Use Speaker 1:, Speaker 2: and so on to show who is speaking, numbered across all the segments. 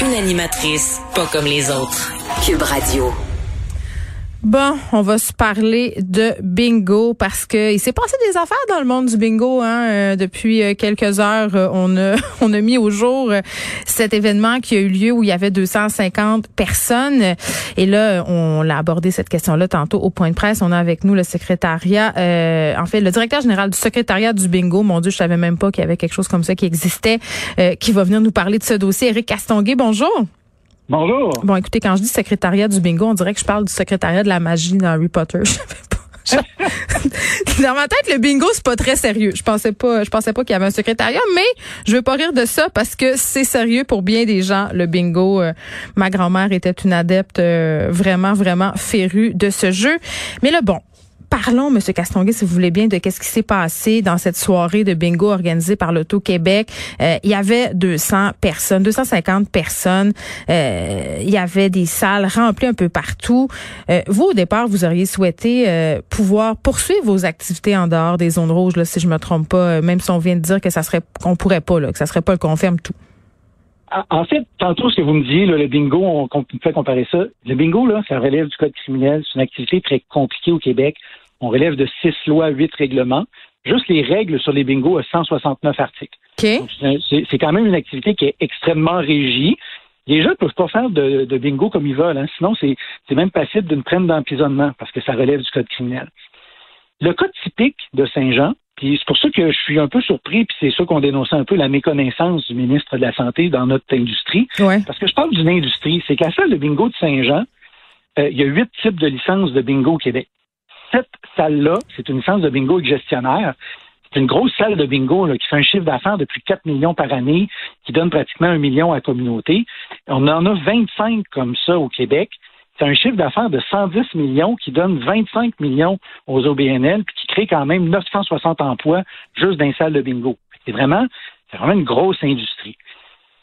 Speaker 1: Une animatrice pas comme les autres.
Speaker 2: Cube Radio.
Speaker 3: Bon, on va se parler de bingo parce que il s'est passé des affaires dans le monde du bingo hein, euh, depuis euh, quelques heures. Euh, on a on a mis au jour cet événement qui a eu lieu où il y avait 250 personnes et là on l'a abordé cette question-là tantôt au point de presse. On a avec nous le secrétariat, en fait le directeur général du secrétariat du bingo. Mon Dieu, je savais même pas qu'il y avait quelque chose comme ça qui existait, qui va venir nous parler de ce dossier. Eric Castonguay, bonjour.
Speaker 4: Bonjour.
Speaker 3: Bon, écoutez, quand je dis secrétariat du bingo, on dirait que je parle du secrétariat de la magie dans Harry Potter. Je savais pas. dans ma tête, le bingo, c'est pas très sérieux. Je pensais pas, je pensais pas qu'il y avait un secrétariat, mais je veux pas rire de ça parce que c'est sérieux pour bien des gens, le bingo. Euh, ma grand-mère était une adepte euh, vraiment, vraiment férue de ce jeu. Mais le bon, parlons, M. Castonguay, si vous voulez bien, de qu'est-ce qui s'est passé dans cette soirée de bingo organisée par l'Auto-Québec. Euh, il y avait 200 personnes, 250 personnes. Euh, il y avait des salles remplies un peu partout. Euh, vous, au départ, vous auriez souhaité pouvoir poursuivre vos activités en dehors des zones rouges, là, si je me trompe pas, même si on vient de dire que ça serait qu'on pourrait pas, là, que ça serait pas le confirme tout.
Speaker 4: En fait, tantôt, ce que vous me disiez, le bingo, on, on comparer ça. Le bingo, là, ça relève du code criminel. C'est une activité très compliquée au Québec. On relève de six lois, huit règlements. Juste les règles sur les bingos à 169 articles. C'est quand même une activité qui est extrêmement régie. Les gens ne peuvent pas faire de, bingo comme ils veulent. Hein. Sinon, c'est même passible d'une peine d'emprisonnement parce que ça relève du code criminel. Le code typique de Saint-Jean, puis c'est pour ça que je suis un peu surpris, puis c'est ça qu'on dénonçait un peu la méconnaissance du ministre de la Santé dans notre industrie. Parce que je parle d'une industrie, c'est qu'à la salle de bingo de Saint-Jean, euh, il y a huit types de licences de bingo au Québec cette salle-là, c'est une licence de bingo avec gestionnaire. C'est une grosse salle de bingo qui fait un chiffre d'affaires de plus de 4 millions par année, qui donne pratiquement un million à la communauté. On en a 25 comme ça au Québec. C'est un chiffre d'affaires de 110 millions qui donne 25 millions aux OBNL, puis qui crée quand même 960 emplois juste dans les salles de bingo. C'est vraiment, c'est vraiment une grosse industrie.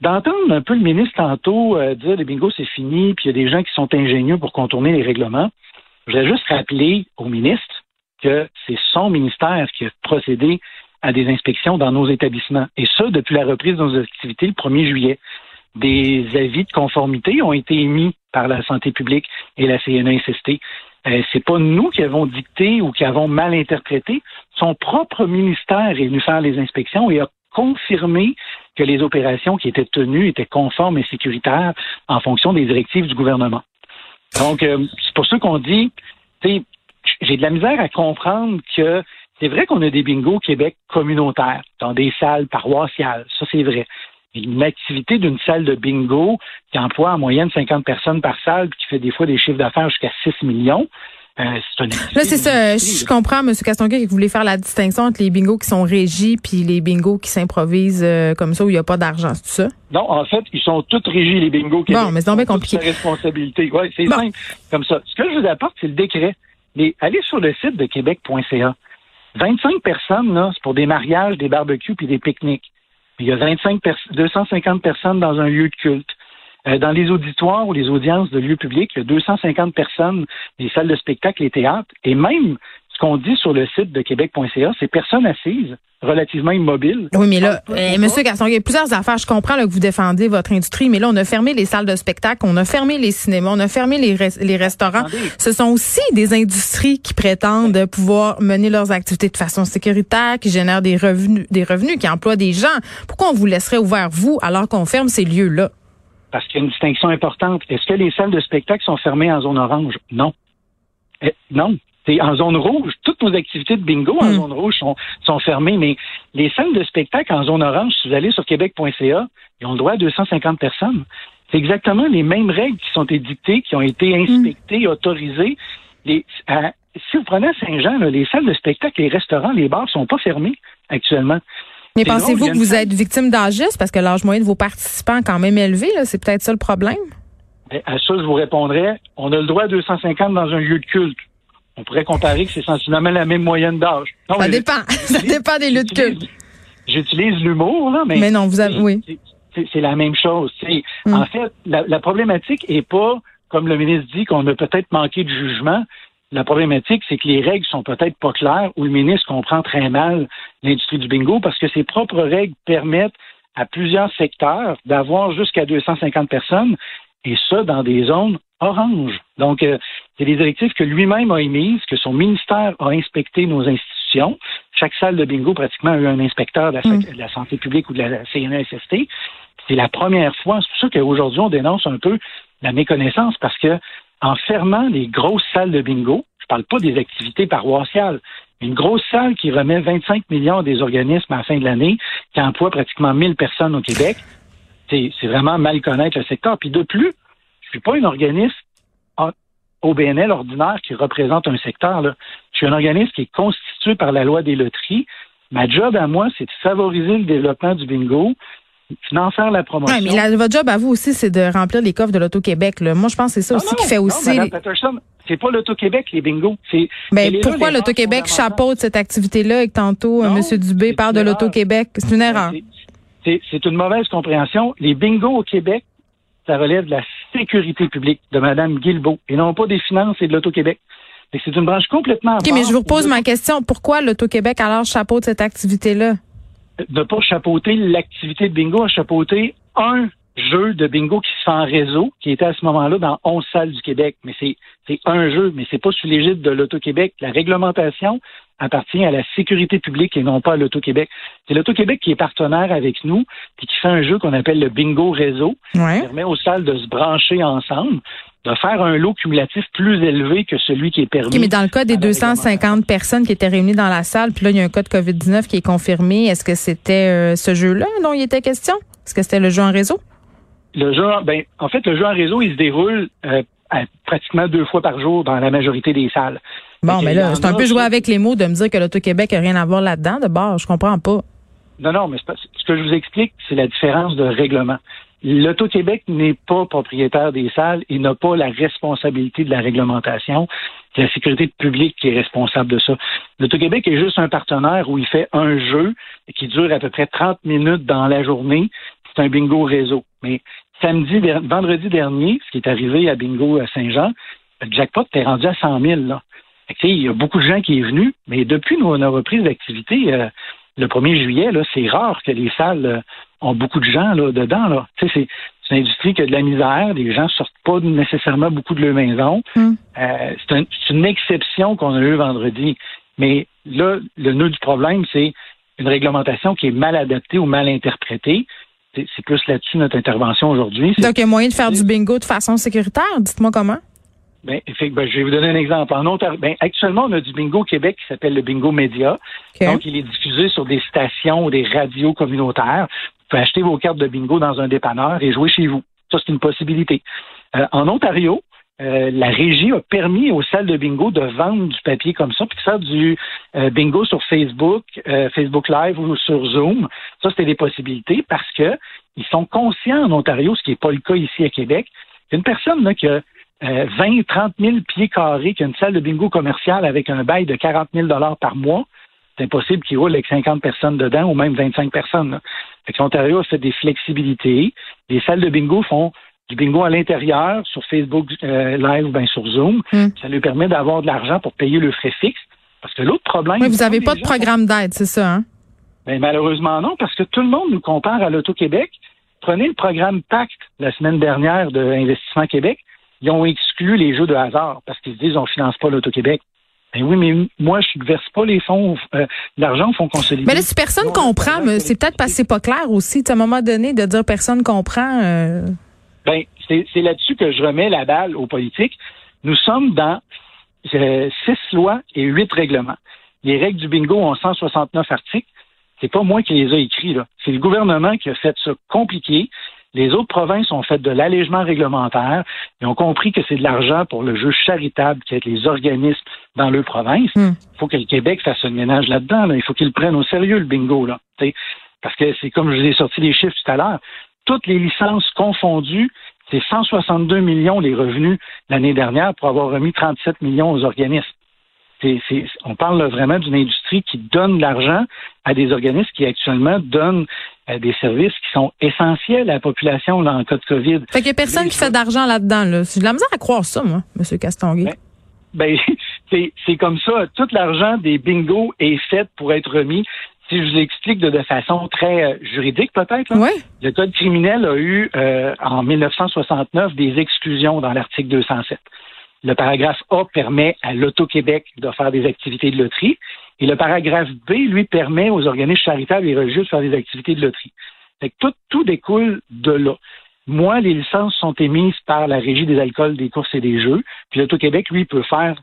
Speaker 4: D'entendre un peu le ministre tantôt euh, dire le bingo c'est fini, puis il y a des gens qui sont ingénieux pour contourner les règlements. Je voudrais juste rappeler au ministre que c'est son ministère qui a procédé à des inspections dans nos établissements. Et ça, depuis la reprise de nos activités le 1er juillet. Des avis de conformité ont été émis par la santé publique et la CNESST. Euh, c'est pas nous qui avons dicté ou qui avons mal interprété. Son propre ministère est venu faire les inspections et a confirmé que les opérations qui étaient tenues étaient conformes et sécuritaires en fonction des directives du gouvernement. Donc, euh, c'est pour ça qu'on dit, j'ai de la misère à comprendre que c'est vrai qu'on a des bingos au Québec communautaires, dans des salles paroissiales, ça c'est vrai. Une activité d'une salle de bingo qui emploie en moyenne 50 personnes par salle, puis qui fait des fois des chiffres d'affaires jusqu'à 6 millions, euh,
Speaker 3: Là, c'est ça. Je comprends, M. Castonguay, que vous voulez faire la distinction entre les bingos qui sont régis puis les bingos qui s'improvisent euh, comme ça où il n'y a pas d'argent, c'est ça?
Speaker 4: Non, en fait, ils sont tous régis, les bingos. Québec.
Speaker 3: Bon, mais c'est bien compliqué.
Speaker 4: responsabilité. Ouais, c'est simple comme ça. Ce que je vous apporte, c'est le décret. Les, allez sur le site de québec.ca. 25 personnes, là, c'est pour des mariages, des barbecues puis des pique-niques. Il y a 25 250 personnes dans un lieu de culte. Euh, dans les auditoires ou les audiences de lieux publics, il y a 250 personnes, les salles de spectacle, les théâtres, et même ce qu'on dit sur le site de québec.ca, c'est personnes assises relativement immobiles.
Speaker 3: Oui, mais là, euh, Monsieur Gaston, il y a plusieurs affaires. Je comprends que vous défendez votre industrie, mais là, on a fermé les salles de spectacle, on a fermé les cinémas, on a fermé les, les restaurants. Ce sont aussi des industries qui prétendent pouvoir mener leurs activités de façon sécuritaire, qui génèrent des revenus, des revenus, qui emploient des gens. Pourquoi on vous laisserait ouvert, vous, alors qu'on ferme ces lieux-là?
Speaker 4: Parce qu'il y a une distinction importante. Est-ce que les salles de spectacle sont fermées en zone orange? Non. Eh, non. C'est en zone rouge. Toutes nos activités de bingo en hmm. zone rouge sont, sont fermées, mais les salles de spectacle en zone orange, si vous allez sur québec.ca, ils ont le droit à 250 personnes. C'est exactement les mêmes règles qui sont édictées, qui ont été hmm. inspectées, autorisées. Les, si vous prenez Saint-Jean, les salles de spectacle, les restaurants, les bars sont pas fermés actuellement.
Speaker 3: Mais pensez-vous que vous
Speaker 4: femme-
Speaker 3: êtes victime d'âgisme? Parce que l'âge moyen de vos participants est quand même élevé? là? C'est peut-être ça le problème?
Speaker 4: Ben, À ça, je vous répondrais, on a le droit à 250 dans un lieu de culte. On pourrait comparer que c'est sensiblement la même moyenne d'âge. Non,
Speaker 3: Ça dépend. Ça dépend des lieux de culte.
Speaker 4: j'utilise- l'humour, là, mais.
Speaker 3: Mais non, vous avez,
Speaker 4: c'est-
Speaker 3: oui.
Speaker 4: c'est- c'est- C'est la même chose. tu sais.
Speaker 3: Mm.
Speaker 4: En fait, la, la problématique est pas, comme le ministre dit, qu'on a peut-être manqué de jugement. La problématique, c'est que les règles sont peut-être pas claires ou le ministre comprend très mal l'industrie du bingo parce que ses propres règles permettent à plusieurs secteurs d'avoir jusqu'à 250 personnes et ça dans des zones oranges. Donc, euh, c'est des directives que lui-même a émises, que son ministère a inspecté nos institutions. Chaque salle de bingo, pratiquement, a eu un inspecteur de la,
Speaker 3: Mm.
Speaker 4: de la santé publique ou de la CNESST. C'est la première fois. C'est pour ça qu'aujourd'hui, on dénonce un peu la méconnaissance parce que en fermant les grosses salles de bingo, je parle pas des activités paroissiales, une grosse salle qui remet 25 millions des organismes à la fin de l'année, qui emploie pratiquement 1000 personnes au Québec, c'est vraiment mal connaître le secteur. Puis de plus, je suis pas un organisme en- OBNL ordinaire qui représente un secteur. Là. Je suis un organisme qui est constitué par la loi des loteries. Ma job à moi, c'est de favoriser le développement du bingo, faire la promotion.
Speaker 3: Ouais, mais la- votre job à vous aussi, c'est de remplir les coffres de l'Auto-Québec. Moi, je pense que c'est ça
Speaker 4: Non,
Speaker 3: aussi
Speaker 4: non,
Speaker 3: qui fait
Speaker 4: non,
Speaker 3: aussi.
Speaker 4: C'est pas l'Auto-Québec, les bingos. C'est,
Speaker 3: Ben, pourquoi l'Auto-Québec chapeaute cette activité-là et que tantôt, euh, M. Dubé parle de l'Auto-Québec? C'est une erreur.
Speaker 4: C'est- une mauvaise compréhension. Les bingos au Québec, ça relève de la sécurité publique de Mme Guilbeault et non pas des finances et de l'Auto-Québec. C'est une branche complètement
Speaker 3: OK, mais je vous repose ma question. Pourquoi l'Auto-Québec alors chapeaute cette activité-là?
Speaker 4: De pas chapeauter l'activité de bingo, à chapeauter un jeu de bingo qui se fait en réseau, qui était à ce moment-là dans 11 salles du Québec. Mais c'est, un jeu, mais c'est pas sous l'égide de l'Auto-Québec. La réglementation appartient à la sécurité publique et non pas à l'Auto-Québec. C'est l'Auto-Québec qui est partenaire avec nous, puis qui fait un jeu qu'on appelle le bingo réseau, qui
Speaker 3: Ouais.
Speaker 4: permet aux salles de se brancher ensemble, de faire un lot cumulatif plus élevé que celui qui est permis.
Speaker 3: OK, mais dans le cas des
Speaker 4: à la
Speaker 3: 250 personnes qui étaient réunies dans la salle, puis là, il y a un cas de COVID-19 qui est confirmé. Est-ce que c'était euh, ce jeu-là dont il était question? Est-ce que c'était le jeu en réseau?
Speaker 4: Le jeu, ben, en fait, le jeu en réseau, il se déroule euh, à- pratiquement deux fois par jour dans la majorité des salles.
Speaker 3: Bon, mais là, c'est un peu jouer avec les mots de me dire que l'Auto-Québec a rien à voir là-dedans. De bord, je comprends pas.
Speaker 4: Non, non, mais pas- ce que je vous explique, c'est la différence de règlement. L'Auto-Québec n'est pas propriétaire des salles et n'a pas la responsabilité de la réglementation. C'est la sécurité publique qui est responsable de ça. L'Auto-Québec est juste un partenaire où il fait un jeu qui dure à peu près 30 minutes dans la journée. C'est un bingo réseau. Mais samedi, vendredi dernier, ce qui est arrivé à Bingo à Saint-Jean, le jackpot est rendu à 100 000. Là. Il y a beaucoup de gens qui sont venus, mais depuis nos, nos reprises d'activité, euh, le 1er juillet, c'est rare que les salles euh, ont beaucoup de gens là, dedans. Là. C'est, une industrie qui a de la misère, les gens sortent pas nécessairement beaucoup de leur maison.
Speaker 3: Mm.
Speaker 4: Euh, c'est, un- c'est une exception qu'on a eue vendredi. Mais là, le nœud du problème, c'est une réglementation qui est mal adaptée ou mal interprétée. C'est, plus là-dessus notre intervention aujourd'hui.
Speaker 3: Donc, il y a moyen de faire du bingo de façon sécuritaire? Dites-moi comment.
Speaker 4: Ben, fait ben, je vais vous donner un exemple. En Ontario, ben, actuellement, on a du bingo au Québec qui s'appelle le bingo média. Donc, il est diffusé sur des stations ou des radios communautaires. Vous pouvez acheter vos cartes de bingo dans un dépanneur et jouer chez vous. Ça, c'est une possibilité. Euh, en Ontario, euh, la régie a permis aux salles de bingo de vendre du papier comme ça, puis faire du euh, bingo sur Facebook, euh, Facebook Live ou sur Zoom. Ça, c'était des possibilités parce que ils sont conscients en Ontario, ce qui n'est pas le cas ici à Québec. Une personne là, qui a euh, 20, 30 000 pieds carrés, qui a une salle de bingo commerciale avec un bail de 40 000 par mois, c'est impossible qu'il roule avec 50 personnes dedans ou même 25 personnes. Là. Fait que l'Ontario a fait des flexibilités. Les salles de bingo font du bingo à l'intérieur, sur Facebook euh, Live ou bien sur Zoom.
Speaker 3: Hmm.
Speaker 4: Ça lui permet d'avoir de l'argent pour payer le frais fixe. Parce que l'autre problème...
Speaker 3: Oui, vous n'avez pas de programme d'aide, c'est ça, hein?
Speaker 4: ben, malheureusement non, parce que tout le monde nous compare à l'Auto-Québec. Prenez le programme Pacte la semaine dernière de Investissement Québec. Ils ont exclu les jeux de hasard parce qu'ils se disent on finance pas l'Auto-Québec. Ben oui, mais moi, je ne verse pas les fonds, euh, l'argent au fonds consolidé.
Speaker 3: Mais là, si personne
Speaker 4: Non,
Speaker 3: comprend, c'est peut-être parce que c'est pas clair aussi. À un moment donné, de dire personne comprend. euh,
Speaker 4: Ben, c'est c'est là-dessus que je remets la balle aux politiques. Nous sommes dans euh, six lois et huit règlements. Les règles du bingo ont 169 articles. C'est pas moi qui les ai écrits, là. C'est le gouvernement qui a fait ça compliqué. Les autres provinces ont fait de l'allègement réglementaire. Ils ont compris que c'est de l'argent pour le jeu charitable qui est les organismes dans leur province. Il
Speaker 3: Hmm.
Speaker 4: faut que le Québec fasse un ménage là-dedans. là. Il faut qu'ils le prennent au sérieux, le bingo. Là. T'sais, parce que c'est comme je vous ai sorti les chiffres tout à l'heure, toutes les licences confondues, c'est 162 millions les revenus l'année dernière pour avoir remis 37 millions aux organismes. On parle vraiment d'une industrie qui donne de l'argent à des organismes qui actuellement donnent euh, des services qui sont essentiels à la population là, en cas de COVID.
Speaker 3: Fait qu'il n'y a personne qui fait d'argent là-dedans. Là. J'ai de la misère à croire ça, moi, M. Castonguay.
Speaker 4: Ben, ben c'est comme ça. Tout l'argent des bingos est fait pour être remis si je vous explique de, façon très euh, juridique peut-être, le Code criminel a eu euh, en 1969 des exclusions dans l'article 207. Le paragraphe A permet à l'Auto-Québec de faire des activités de loterie et le paragraphe B, lui, permet aux organismes charitables et religieux de faire des activités de loterie. tout, tout découle de là. Moi, les licences sont émises par la Régie des alcools, des courses et des jeux, puis l'Auto-Québec, lui, peut faire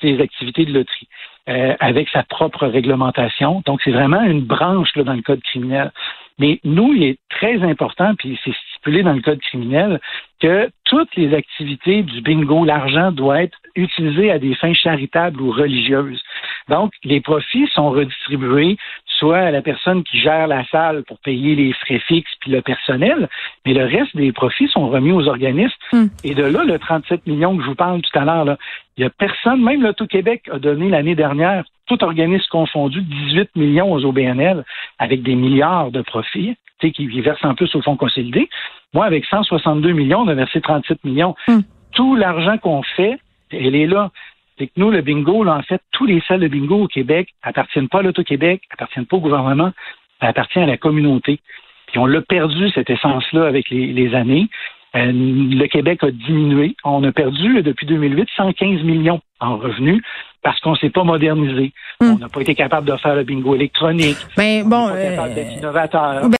Speaker 4: ses activités de loterie. Euh, avec sa propre réglementation. Donc, c'est vraiment une branche là, dans le code criminel. Mais nous, il est très important, puis c'est stipulé dans le code criminel, que toutes les activités du bingo, l'argent doit être utilisé à des fins charitables ou religieuses. Donc, les profits sont redistribués soit à la personne qui gère la salle pour payer les frais fixes puis le personnel, mais le reste des profits sont remis aux organismes. Hmm. Et de là, le 37 millions que je vous parle tout à l'heure, il n'y a personne, même l'Auto-Québec a donné l'année dernière, tout organisme confondu, 18 millions aux OBNL avec des milliards de profits qui versent en plus au fonds consolidé. Moi, avec 162 millions, on a versé 37 millions. Hmm. Tout l'argent qu'on fait, elle est là c'est que nous, le bingo, là, en fait, tous les salles de bingo au Québec appartiennent pas à l'Auto-Québec, appartiennent pas au gouvernement, appartiennent à la communauté. Puis on l'a perdu, cette essence-là, avec les, années. Euh, le Québec a diminué. On a perdu, depuis 2008, 115 millions en revenus parce qu'on s'est pas modernisé. Hmm. On n'a pas été capable de faire le bingo électronique.
Speaker 3: Ben, bon,
Speaker 4: on pas capable d'être euh, innovateur.